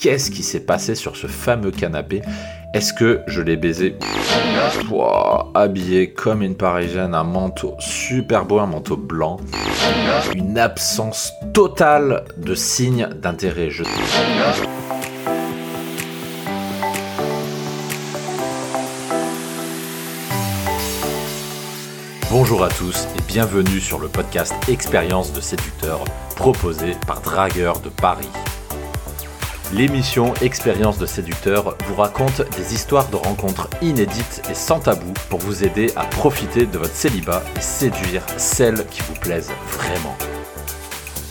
Qu'est-ce qui s'est passé sur ce fameux canapé? Est-ce que je l'ai baisé? Habillé comme une parisienne, un manteau super beau, un manteau blanc. Une absence totale de signes d'intérêt. Je... Bonjour à tous et bienvenue sur le podcast Expérience de séducteur proposé par Dragueur de Paris. L'émission Expérience de séducteur vous raconte des histoires de rencontres inédites et sans tabou pour vous aider à profiter de votre célibat et séduire celles qui vous plaisent vraiment.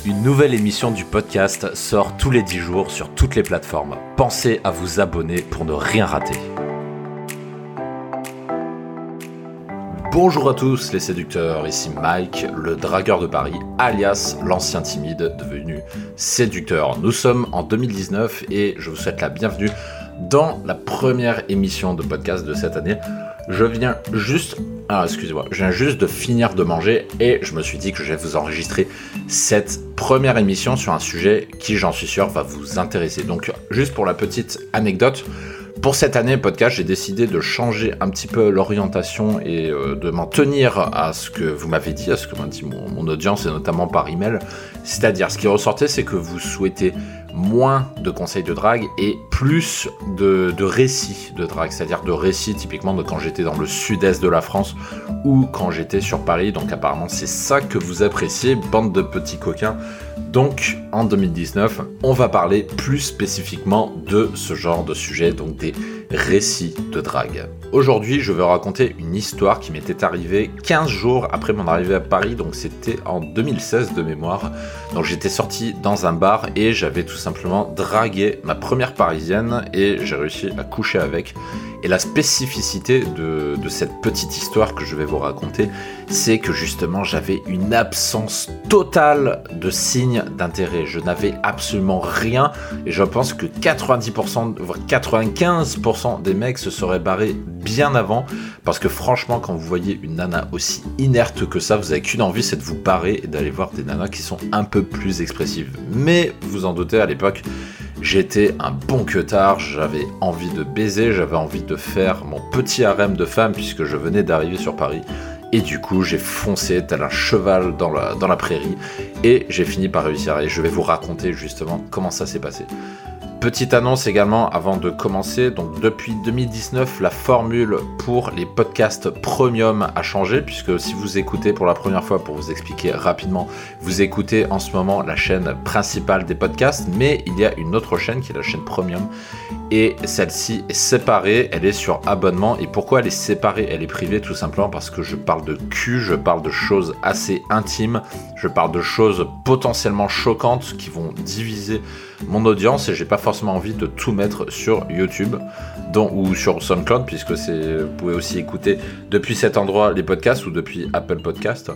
Une nouvelle émission du podcast sort tous les 10 jours sur toutes les plateformes. Pensez à vous abonner pour ne rien rater. Bonjour à tous les séducteurs, ici Mike, le dragueur de Paris, alias l'ancien timide devenu séducteur. Nous sommes en 2019 et je vous souhaite la bienvenue dans la première émission de podcast de cette année. Je viens juste, ah excusez-moi, je viens juste de finir de manger et je me suis dit que je vais vous enregistrer cette première émission sur un sujet qui, j'en suis sûr, va vous intéresser. Donc juste pour la petite anecdote, pour cette année podcast, j'ai décidé de changer un petit peu l'orientation et euh, de m'en tenir à ce que vous m'avez dit, à ce que m'a dit mon, audience et notamment par email. C'est-à-dire, ce qui ressortait, c'est que vous souhaitez moins de conseils de drague et plus de, de récits de drague, c'est-à-dire de récits typiquement de quand j'étais dans le sud-est de la France ou quand j'étais sur Paris. Donc apparemment c'est ça que vous appréciez, bande de petits coquins. Donc en 2019, on va parler plus spécifiquement de ce genre de sujet, donc des récits de drague. Aujourd'hui, je vais raconter une histoire qui m'était arrivée 15 jours après mon arrivée à Paris, donc c'était en 2016 de mémoire. Donc j'étais sorti dans un bar et j'avais tout simplement dragué ma première parisienne et j'ai réussi à coucher avec. Et la spécificité de, cette petite histoire que je vais vous raconter, c'est que justement j'avais une absence totale de signes d'intérêt. Je n'avais absolument rien et je pense que 90%, voire 95% des mecs se seraient barrés bien avant parce que franchement quand vous voyez une nana aussi inerte que ça, vous avez qu'une envie c'est de vous barrer et d'aller voir des nanas qui sont un peu plus expressives. Mais vous en doutez à l'époque J'étais un bon queutard, j'avais envie de baiser, j'avais envie de faire mon petit harem de femmes puisque je venais d'arriver sur Paris. Et du coup, j'ai foncé tel un cheval dans la, dans la prairie et j'ai fini par réussir. Et je vais vous raconter justement comment ça s'est passé. Petite annonce également avant de commencer. Donc depuis 2019, la formule pour les podcasts premium a changé puisque si vous écoutez pour la première fois, pour vous expliquer rapidement, vous écoutez en ce moment la chaîne principale des podcasts, mais il y a une autre chaîne qui est la chaîne premium et celle-ci est séparée, elle est sur abonnement. Et pourquoi elle est séparée? Elle est privée tout simplement parce que je parle de cul, je parle de choses assez intimes, je parle de choses potentiellement choquantes qui vont diviser mon audience et j'ai pas forcément envie de tout mettre sur YouTube ou sur SoundCloud puisque vous pouvez aussi écouter depuis cet endroit les podcasts ou depuis Apple Podcast.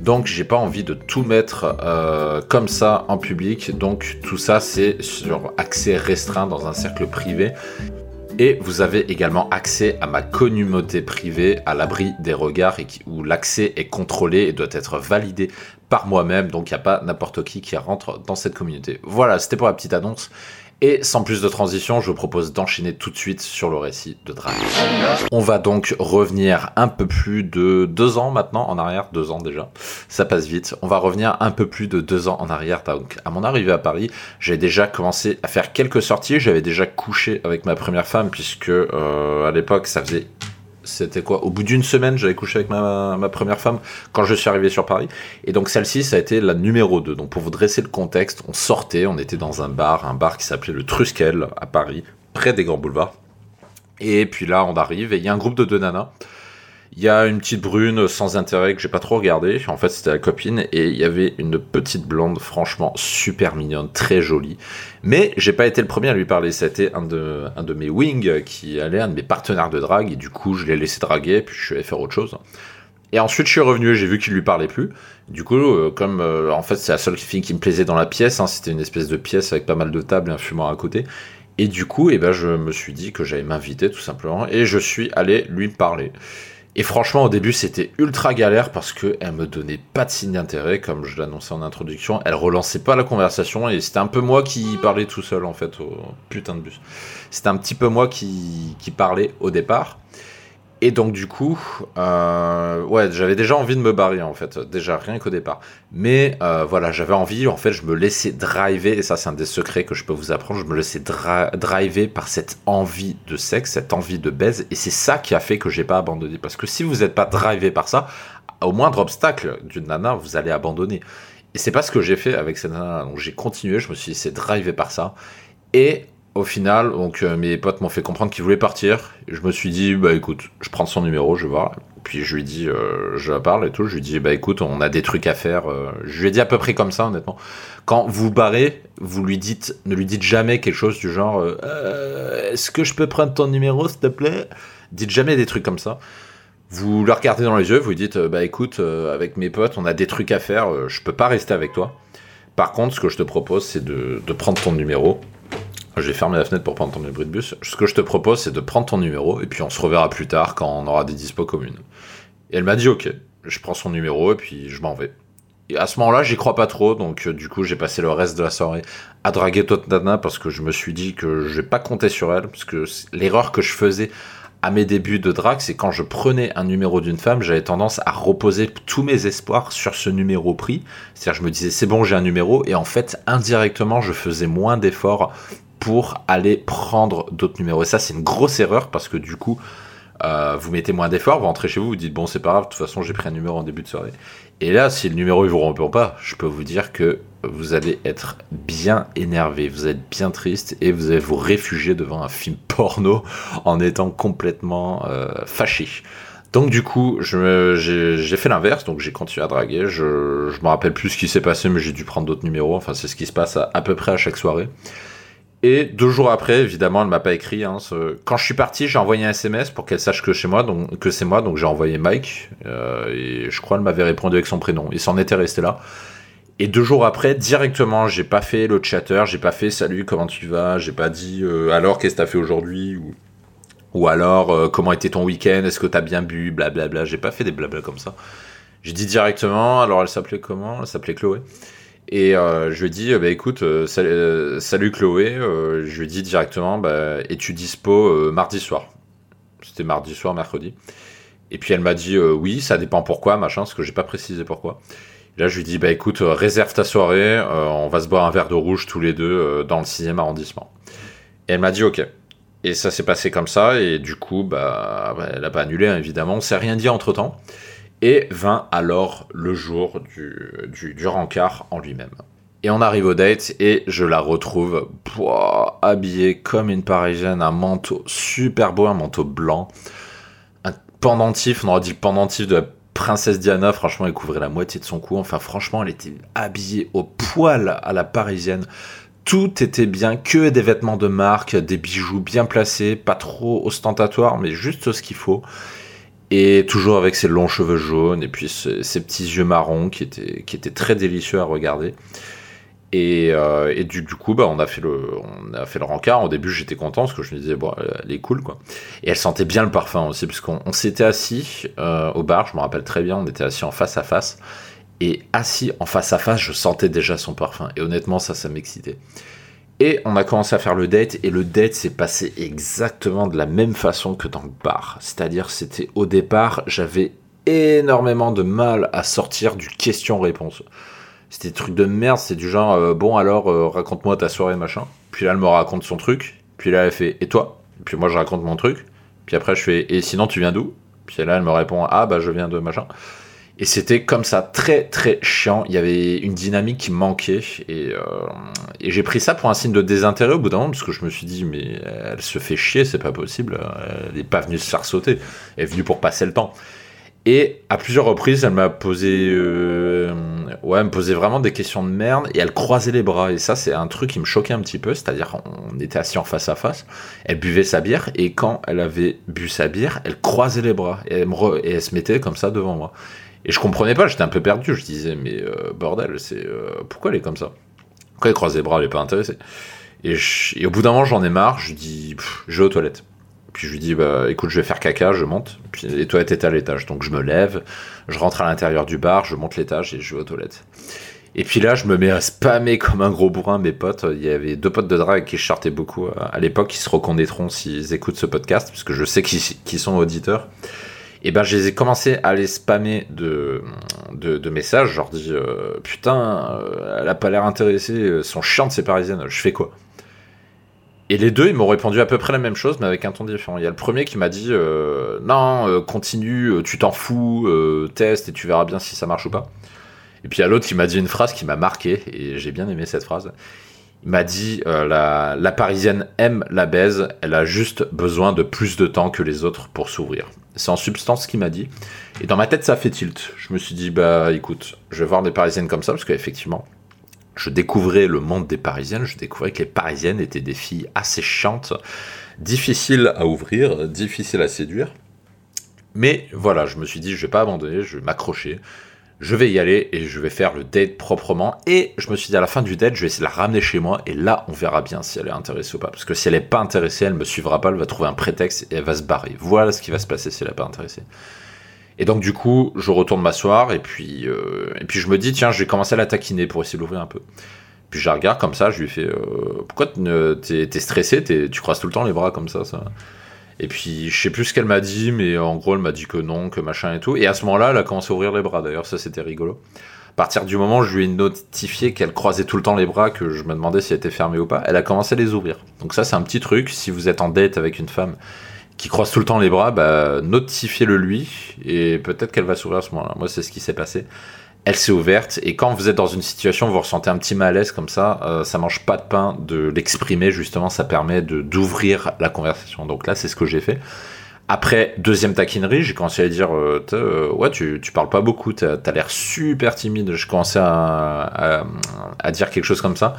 Donc j'ai pas envie de tout mettre euh, comme ça en public. Donc tout ça c'est sur accès restreint dans un cercle privé. Et vous avez également accès à ma communauté privée à l'abri des regards et où l'accès est contrôlé et doit être validé par moi-même. Donc il n'y a pas n'importe qui qui rentre dans cette communauté. Voilà, c'était pour la petite annonce. Et sans plus de transition, je vous propose d'enchaîner tout de suite sur le récit de Drag. On va donc revenir un peu plus de deux ans maintenant en arrière, deux ans déjà, ça passe vite. On va revenir un peu plus de deux ans en arrière. Donc à mon arrivée à Paris, j'ai déjà commencé à faire quelques sorties. J'avais déjà couché avec ma première femme puisque euh, à l'époque ça faisait c'était quoi Au bout d'une semaine, j'avais couché avec ma, première femme quand je suis arrivé sur Paris. Et donc celle-ci, ça a été la numéro 2. Donc pour vous dresser le contexte, on sortait, on était dans un bar, un bar qui s'appelait le Truskel à Paris, près des grands boulevards. Et puis là, on arrive et il y a un groupe de deux nanas il y a une petite brune sans intérêt que j'ai pas trop regardé. En fait, c'était la copine. Et il y avait une petite blonde, franchement, super mignonne, très jolie. Mais j'ai pas été le premier à lui parler. C'était un de, un de mes wings qui allait, un de mes partenaires de drague. Et du coup, je l'ai laissé draguer. Puis je suis allé faire autre chose. Et ensuite, je suis revenu et j'ai vu qu'il lui parlait plus. Du coup, euh, comme euh, en fait, c'est la seule fille qui me plaisait dans la pièce. Hein, c'était une espèce de pièce avec pas mal de tables et un fumeur à côté. Et du coup, eh ben, je me suis dit que j'allais m'inviter tout simplement. Et je suis allé lui parler. Et franchement, au début, c'était ultra galère parce qu'elle me donnait pas de signe d'intérêt, comme je l'annonçais en introduction. Elle relançait pas la conversation et c'était un peu moi qui parlais tout seul, en fait, au putain de bus. C'était un petit peu moi qui, qui parlais au départ. Et donc du coup, euh, ouais, j'avais déjà envie de me barrer en fait, déjà rien qu'au départ. Mais euh, voilà, j'avais envie, en fait, je me laissais driver, et ça c'est un des secrets que je peux vous apprendre, je me laissais driver par cette envie de sexe, cette envie de baise, et c'est ça qui a fait que j'ai pas abandonné. Parce que si vous n'êtes pas drivé par ça, au moindre obstacle d'une nana, vous allez abandonner. Et c'est pas ce que j'ai fait avec cette nana, donc j'ai continué, je me suis laissé driver par ça. Et au final, donc euh, mes potes m'ont fait comprendre qu'ils voulaient partir. je me suis dit, bah écoute, je prends son numéro, je vais voir. Puis je lui dis, euh, je parle et tout. Je lui dis, bah écoute, on a des trucs à faire. Euh. Je lui ai dit à peu près comme ça, honnêtement. Quand vous barrez, vous lui dites, ne lui dites jamais quelque chose du genre, est-ce que je peux prendre ton numéro, s'il te plaît? Dites jamais des trucs comme ça. Vous le regardez dans les yeux, vous lui dites, bah écoute, avec mes potes, on a des trucs à faire. je peux pas rester avec toi. Par contre, ce que je te propose, c'est de prendre ton numéro j'ai fermé la fenêtre pour pas entendre le bruit de bus. Ce que je te propose, c'est de prendre ton numéro et puis on se reverra plus tard quand on aura des dispos communes. Et elle m'a dit ok, je prends son numéro et puis je m'en vais. Et à ce moment-là, j'y crois pas trop, donc euh, du coup, j'ai passé le reste de la soirée à draguer Totnana parce que je me suis dit que je vais pas compter sur elle, parce que l'erreur que je faisais à mes débuts de drague, c'est quand je prenais un numéro d'une femme, j'avais tendance à reposer tous mes espoirs sur ce numéro pris. C'est-à-dire, je me disais, c'est bon, j'ai un numéro, et en fait, indirectement, je faisais moins d'efforts pour aller prendre d'autres numéros. Et ça, c'est une grosse erreur parce que du coup, euh, vous mettez moins d'efforts, vous rentrez chez vous, vous dites bon, c'est pas grave, de toute façon, j'ai pris un numéro en début de soirée. Et là, si le numéro il vous répond pas, je peux vous dire que vous allez être bien énervé, vous êtes bien triste et vous allez vous réfugier devant un film porno en étant complètement euh, fâché. Donc du coup, j'ai fait l'inverse, donc j'ai continué à draguer. Je, je me rappelle plus ce qui s'est passé, mais j'ai dû prendre d'autres numéros. Enfin, c'est ce qui se passe à peu près à chaque soirée. Et deux jours après, évidemment, elle m'a pas écrit. Hein, Quand je suis parti, j'ai envoyé un SMS pour qu'elle sache que chez moi, donc que c'est moi, donc j'ai envoyé Mike. Euh, et je crois qu'elle m'avait répondu avec son prénom. Il s'en était resté là. Et deux jours après, directement, j'ai pas fait le chatter, j'ai pas fait salut, comment tu vas, j'ai pas dit euh, alors qu'est-ce que t'as fait aujourd'hui? Ou, ou alors euh, comment était ton week-end, est-ce que t'as bien bu, blablabla. J'ai pas fait des blabla comme ça. J'ai dit directement, alors elle s'appelait comment? Elle s'appelait Chloé. Et euh, je lui ai dit, bah, écoute, euh, euh, salut, Chloé. je lui ai dit directement, bah, es-tu dispo mardi soir? C'était mardi soir, mercredi. Et puis elle m'a dit, oui, ça dépend pourquoi, machin, parce que j'ai pas précisé pourquoi. là, je lui dit, bah écoute, réserve ta soirée, on va se boire un verre de rouge tous les deux dans le 6 arrondissement. Et elle m'a dit, ok. Et ça s'est passé comme ça, et du coup, bah, elle a pas annulé, hein, évidemment. On s'est rien dit entre temps. Et vint alors le jour du, du, rencard en lui-même. Et on arrive au date et je la retrouve habillée comme une parisienne, un manteau super beau, un manteau blanc, un pendentif, on aurait dit pendentif de la princesse Diana, franchement elle couvrait la moitié de son cou, enfin franchement elle était habillée au poil à la parisienne. Tout était bien, que des vêtements de marque, des bijoux bien placés, pas trop ostentatoires, mais juste ce qu'il faut. Et toujours avec ses longs cheveux jaunes et puis ses, petits yeux marrons qui étaient, très délicieux à regarder. Et, euh, du, coup, bah, on a fait le, on rencard. Au début, j'étais content parce que je me disais, bon, elle est cool, quoi. Et elle sentait bien le parfum aussi, puisqu'on on, s'était assis euh, au bar, je me rappelle très bien, on était assis en face à face. Et assis en face à face, je sentais déjà son parfum. Et honnêtement, ça, ça m'excitait. Et on a commencé à faire le date, et le date s'est passé exactement de la même façon que dans le bar. C'est-à-dire, c'était au départ, j'avais énormément de mal à sortir du question-réponse. C'était des de merde, c'est du genre, euh, bon alors, euh, raconte-moi ta soirée, machin. Puis là, elle me raconte son truc, puis là, elle fait, et toi? Puis moi, je raconte mon truc. Puis après, je fais, et sinon, tu viens d'où? Puis là, elle me répond, ah bah, je viens de machin. Et c'était comme ça, très très chiant. Il y avait une dynamique qui manquait. Et, euh, et j'ai pris ça pour un signe de désintérêt au bout d'un moment, parce que je me suis dit, mais elle se fait chier, c'est pas possible. Elle n'est pas venue se faire sauter. Elle est venue pour passer le temps. Et à plusieurs reprises, elle m'a posé, euh, ouais, me posait vraiment des questions de merde et elle croisait les bras. Et ça, c'est un truc qui me choquait un petit peu. C'est-à-dire, on était assis en face à face. Elle buvait sa bière et quand elle avait bu sa bière, elle croisait les bras et elle, et elle se mettait comme ça devant moi. Et je comprenais pas, j'étais un peu perdu. Je disais, mais euh, bordel, c'est euh, pourquoi elle est comme ça? Pourquoi elle croise les bras, elle est pas intéressée? Et, au bout d'un moment, j'en ai marre. Je dis, je vais aux toilettes. puis je lui dis, bah écoute, je vais faire caca, je monte. Puis les toilettes étaient à l'étage. Donc je me lève, je rentre à l'intérieur du bar, je monte l'étage et je vais aux toilettes. Et puis là, je me mets à spammer comme un gros bourrin mes potes. Il y avait deux potes de drague qui je beaucoup à l'époque, qui se reconnaîtront s'ils écoutent ce podcast, puisque je sais qu'ils sont auditeurs. Et ben, je les ai commencé à les spammer de, de, messages. Je dis euh, Putain, euh, elle a pas l'air intéressée, sont chiantes ces parisiennes, je fais quoi? Et les deux, ils m'ont répondu à peu près la même chose, mais avec un ton différent. Il y a le premier qui m'a dit euh, Non, continue, tu t'en fous, teste et tu verras bien si ça marche ou pas. Et puis il y a l'autre qui m'a dit une phrase qui m'a marqué, et j'ai bien aimé cette phrase. M'a dit euh, la, la, Parisienne aime la baise, elle a juste besoin de plus de temps que les autres pour s'ouvrir. C'est en substance ce qu'il m'a dit. Et dans ma tête, ça fait tilt. Je me suis dit, bah écoute, je vais voir des Parisiennes comme ça, parce qu'effectivement, je découvrais le monde des Parisiennes, je découvrais que les Parisiennes étaient des filles assez chiantes, difficiles à ouvrir, difficiles à séduire. Mais voilà, je me suis dit, je vais pas abandonner, je vais m'accrocher je vais y aller et je vais faire le date proprement. Et je me suis dit à la fin du date, je vais essayer de la ramener chez moi et là, on verra bien si elle est intéressée ou pas. Parce que si elle n'est pas intéressée, elle me suivra pas, elle va trouver un prétexte et elle va se barrer. Voilà ce qui va se passer si elle n'est pas intéressée. Et donc du coup, je retourne m'asseoir et puis euh, et puis je me dis tiens, je vais commencer à la taquiner pour essayer d'ouvrir un peu. Puis je la regarde comme ça, je lui fais euh, pourquoi t'es stressé, tu croises tout le temps les bras comme ça, ça? Et puis, je sais plus ce qu'elle m'a dit, mais en gros, elle m'a dit que non, que machin et tout. Et à ce moment-là, elle a commencé à ouvrir les bras. D'ailleurs, ça, c'était rigolo. À partir du moment où je lui ai notifié qu'elle croisait tout le temps les bras, que je me demandais si elle était fermée ou pas, elle a commencé à les ouvrir. Donc ça, c'est un petit truc. Si vous êtes en date avec une femme qui croise tout le temps les bras, bah, notifiez-le lui, et peut-être qu'elle va s'ouvrir à ce moment-là. Moi, c'est ce qui s'est passé elle s'est ouverte. Et quand vous êtes dans une situation où vous ressentez un petit malaise comme ça, euh, ça mange pas de pain de l'exprimer, justement, ça permet d'ouvrir la conversation. Donc là, c'est ce que j'ai fait. Après, deuxième taquinerie, j'ai commencé à dire euh, euh, Ouais, tu, tu parles pas beaucoup, t'as as, l'air super timide. Je commençais à, dire quelque chose comme ça.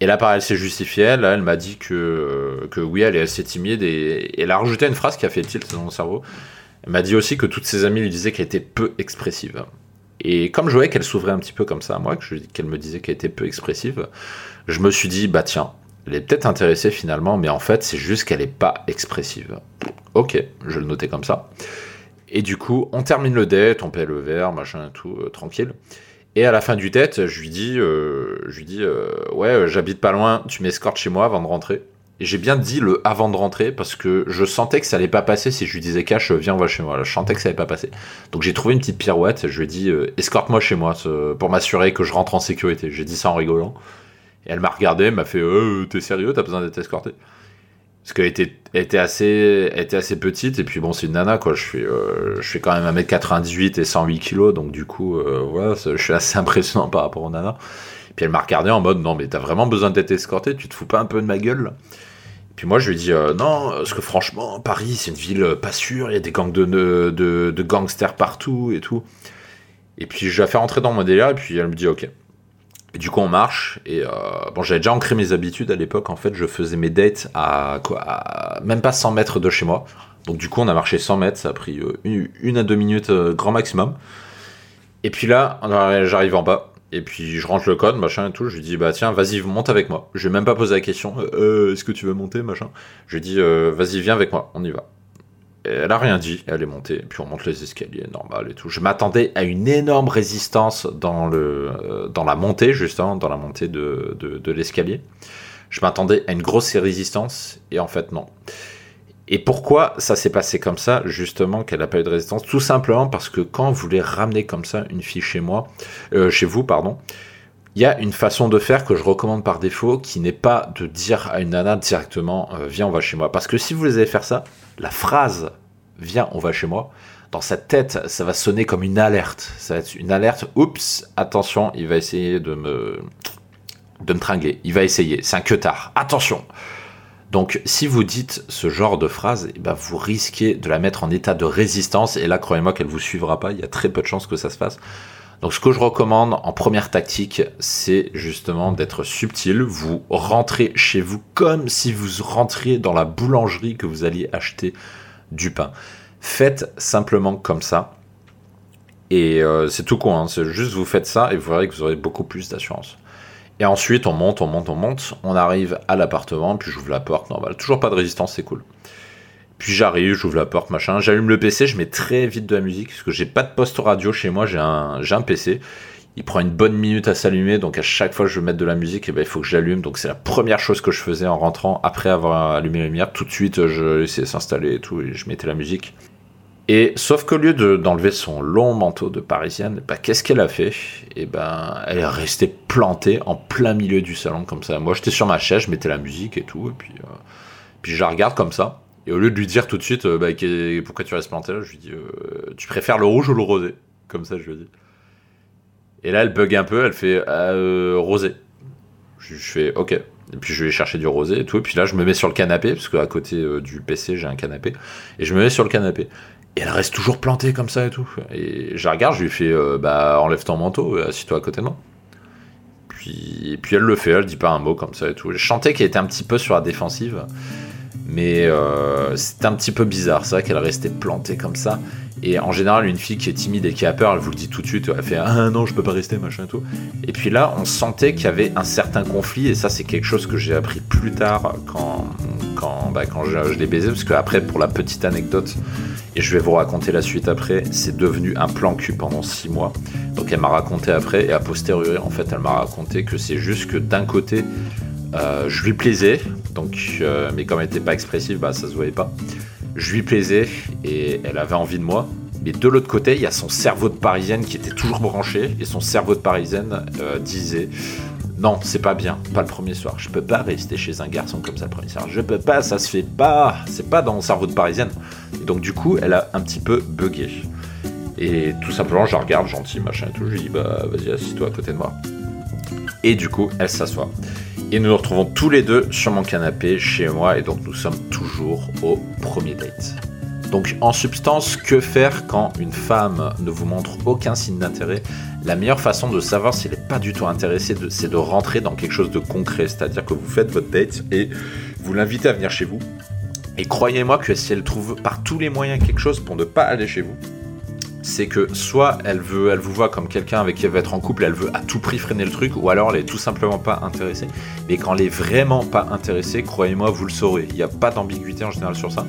Et là, pareil, elle s'est justifiée. Là, elle m'a dit que, que oui, elle est assez timide. Et elle a rajouté une phrase qui a fait tilt dans mon cerveau. Elle m'a dit aussi que toutes ses amies lui disaient qu'elle était peu expressive. Et comme je voyais qu'elle s'ouvrait un petit peu comme ça à moi, qu'elle me disait qu'elle était peu expressive, je me suis dit, bah tiens, elle est peut-être intéressée finalement, mais en fait, c'est juste qu'elle n'est pas expressive. Ok, je le notais comme ça. Et du coup, on termine le date, on paie le verre, machin et tout, euh, tranquille. Et à la fin du date, je lui dis, euh, je lui dis euh, ouais, j'habite pas loin, tu m'escortes chez moi avant de rentrer. J'ai bien dit le avant de rentrer parce que je sentais que ça allait pas passer si je lui disais cash, viens, on va chez moi. je sentais que ça allait pas passer. Donc j'ai trouvé une petite pirouette. Je lui ai dit euh, escorte-moi chez moi pour m'assurer que je rentre en sécurité. J'ai dit ça en rigolant. Et elle m'a regardé, m'a fait euh, T'es sérieux? T'as besoin d'être escorté? Parce qu'elle était, était, assez, était assez petite. Et puis bon, c'est une nana quoi. Je suis, euh, je suis quand même 1m98 et 108 kg. Donc du coup, voilà, je suis assez impressionnant par rapport aux nanas. Puis elle m'a regardé en mode Non, mais t'as vraiment besoin d'être escorté Tu te fous pas un peu de ma gueule? Puis moi, je lui ai dit euh, non, parce que franchement, Paris, c'est une ville euh, pas sûre, il y a des gangs de, de, gangsters partout et tout. Et puis je la fais rentrer dans mon délire, et puis elle me dit ok. Et du coup, on marche, et euh, bon, j'avais déjà ancré mes habitudes à l'époque, en fait, je faisais mes dates à quoi Même pas 100 mètres de chez moi. Donc du coup, on a marché 100 mètres, ça a pris une, à deux minutes grand maximum. Et puis là, j'arrive en bas, et puis je rentre le code, machin et tout. Je lui dis, bah tiens, vas-y, monte avec moi. Je vais même pas poser la question, euh, euh, est-ce que tu veux monter, machin. Je lui dis, euh, vas-y, viens avec moi, on y va. elle a rien dit, elle est montée, et puis on monte les escaliers, normal et tout. Je m'attendais à une énorme résistance dans, le, dans la montée, justement, dans la montée de l'escalier. Je m'attendais à une grosse résistance, et en fait, non. Et pourquoi ça s'est passé comme ça, justement, qu'elle n'a pas eu de résistance? Tout simplement parce que quand vous voulez ramener comme ça une fille chez moi, euh, chez vous, pardon, il y a une façon de faire que je recommande par défaut qui n'est pas de dire à une nana directement euh, viens on va chez moi parce que si vous allez faire ça la phrase viens on va chez moi dans sa tête ça va sonner comme une alerte. Ça va être une alerte oups attention il va essayer de me de me tringler. Il va essayer. C'est un que attention donc, si vous dites ce genre de phrase, eh ben, vous risquez de la mettre en état de résistance. Et là, croyez-moi qu'elle vous suivra pas. Il y a très peu de chances que ça se fasse. Donc, ce que je recommande en première tactique, c'est justement d'être subtil. Vous rentrez chez vous comme si vous rentriez dans la boulangerie que vous alliez acheter du pain. Faites simplement comme ça. Et euh, c'est tout con. Hein. C'est juste vous faites ça et vous verrez que vous aurez beaucoup plus d'assurance. Et ensuite, on monte, on monte, on monte. On arrive à l'appartement, puis j'ouvre la porte. Normal. Toujours pas de résistance, c'est cool. Puis j'arrive, j'ouvre la porte, machin, j'allume le PC, je mets très vite de la musique, parce que j'ai pas de poste radio chez moi, j'ai un, un PC. Il prend une bonne minute à s'allumer, donc à chaque fois que je veux mettre de la musique, et eh ben, il faut que j'allume. Donc c'est la première chose que je faisais en rentrant, après avoir allumé la lumière. Tout de suite, je laissais s'installer et tout, et je mettais la musique. Et sauf qu'au lieu d'enlever son long manteau de parisienne, bah, qu'est-ce qu'elle a fait? Et eh ben, elle est restée plantée en plein milieu du salon comme ça. Moi, j'étais sur ma chaise, je mettais la musique et tout, et puis, euh, puis je la regarde comme ça. Et au lieu de lui dire tout de suite, euh, bah, pourquoi tu restes planté là, je lui dis, euh, tu préfères le rouge ou le rosé? Comme ça, je lui dis. Et là, elle bug un peu, elle fait rosé. Je, fais ok. Et puis je vais chercher du rosé et tout. Et puis là, je me mets sur le canapé, parce qu'à côté du PC, j'ai un canapé. Et je me mets sur le canapé. Et elle reste toujours plantée comme ça et tout. Et je la regarde, je lui fais bah, enlève ton manteau, assis-toi à côté de moi. Puis, et puis elle le fait, elle dit pas un mot comme ça et tout. Je chantais qu'elle était un petit peu sur la défensive. Mais euh, c'est un petit peu bizarre, vrai qu'elle restait plantée comme ça. Et en général, une fille qui est timide et qui a peur, elle vous le dit tout de suite, elle fait Ah non, je peux pas rester, machin et tout. Et puis là, on sentait qu'il y avait un certain conflit, et ça, c'est quelque chose que j'ai appris plus tard quand, bah, je, je l'ai baisé, parce qu'après, pour la petite anecdote, et je vais vous raconter la suite après, c'est devenu un plan cul pendant 6 mois. Donc elle m'a raconté après, et a posteriori, en fait, elle m'a raconté que c'est juste que d'un côté, euh, je lui plaisais, donc, euh, mais comme elle n'était pas expressive, bah, ça se voyait pas. Je lui plaisais et elle avait envie de moi. Mais de l'autre côté, il y a son cerveau de parisienne qui était toujours branché et son cerveau de parisienne euh, disait non, c'est pas bien, pas le premier soir. Je peux pas rester chez un garçon comme ça le premier soir. Je peux pas, ça se fait pas. C'est pas dans mon cerveau de parisienne. Et donc du coup, elle a un petit peu bugué. Et tout simplement, je regarde gentil, machin et tout. Je lui dis bah vas-y, assis-toi à côté de moi. Et du coup, elle s'assoit. Et nous nous retrouvons tous les deux sur mon canapé chez moi et donc nous sommes toujours au premier date. Donc en substance, que faire quand une femme ne vous montre aucun signe d'intérêt? La meilleure façon de savoir s'il n'est pas du tout intéressé, c'est de rentrer dans quelque chose de concret. C'est-à-dire que vous faites votre date et vous l'invitez à venir chez vous. Et croyez-moi que si elle trouve par tous les moyens quelque chose pour ne pas aller chez vous, c'est que soit elle veut, elle vous voit comme quelqu'un avec qui elle va être en couple, elle veut à tout prix freiner le truc, ou alors elle est tout simplement pas intéressée. Mais quand elle est vraiment pas intéressée, croyez-moi, vous le saurez. Il n'y a pas d'ambiguïté en général sur ça.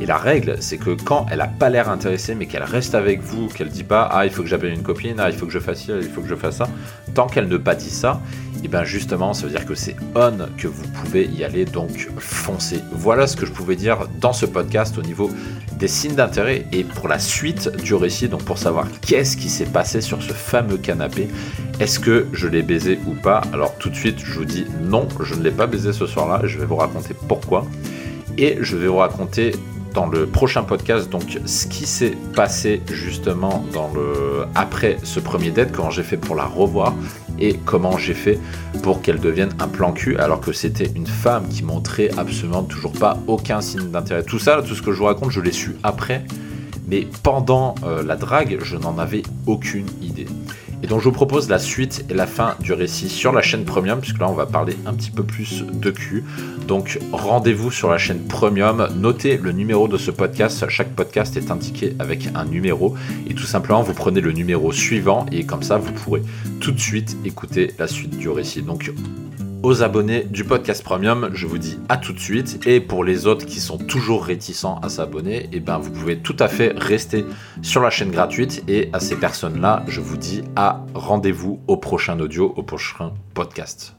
Et la règle, c'est que quand elle a pas l'air intéressée, mais qu'elle reste avec vous, qu'elle dit pas ah il faut que j'appelle une copine, ah il faut que je fasse ci, il faut que je fasse ça, tant qu'elle ne pas dit ça, et bien justement ça veut dire que c'est on que vous pouvez y aller, donc foncez. Voilà ce que je pouvais dire dans ce podcast au niveau des signes d'intérêt et pour la suite du récit, donc pour savoir qu'est-ce qui s'est passé sur ce fameux canapé, est-ce que je l'ai baisé ou pas? Alors tout de suite je vous dis non, je ne l'ai pas baisé ce soir-là, je vais vous raconter pourquoi. Et je vais vous raconter dans le prochain podcast donc ce qui s'est passé justement dans le après ce premier date, comment j'ai fait pour la revoir et comment j'ai fait pour qu'elle devienne un plan cul alors que c'était une femme qui montrait absolument toujours pas aucun signe d'intérêt. Tout ça, tout ce que je vous raconte, je l'ai su après, mais pendant euh, la drague, je n'en avais aucune idée. Et donc je vous propose la suite et la fin du récit sur la chaîne Premium, puisque là on va parler un petit peu plus de cul. Donc rendez-vous sur la chaîne Premium, notez le numéro de ce podcast, chaque podcast est indiqué avec un numéro, et tout simplement vous prenez le numéro suivant, et comme ça vous pourrez tout de suite écouter la suite du récit. Donc aux abonnés du podcast premium, je vous dis à tout de suite. Et pour les autres qui sont toujours réticents à s'abonner, et eh ben vous pouvez tout à fait rester sur la chaîne gratuite. Et à ces personnes-là, je vous dis à rendez-vous au prochain audio, au prochain podcast.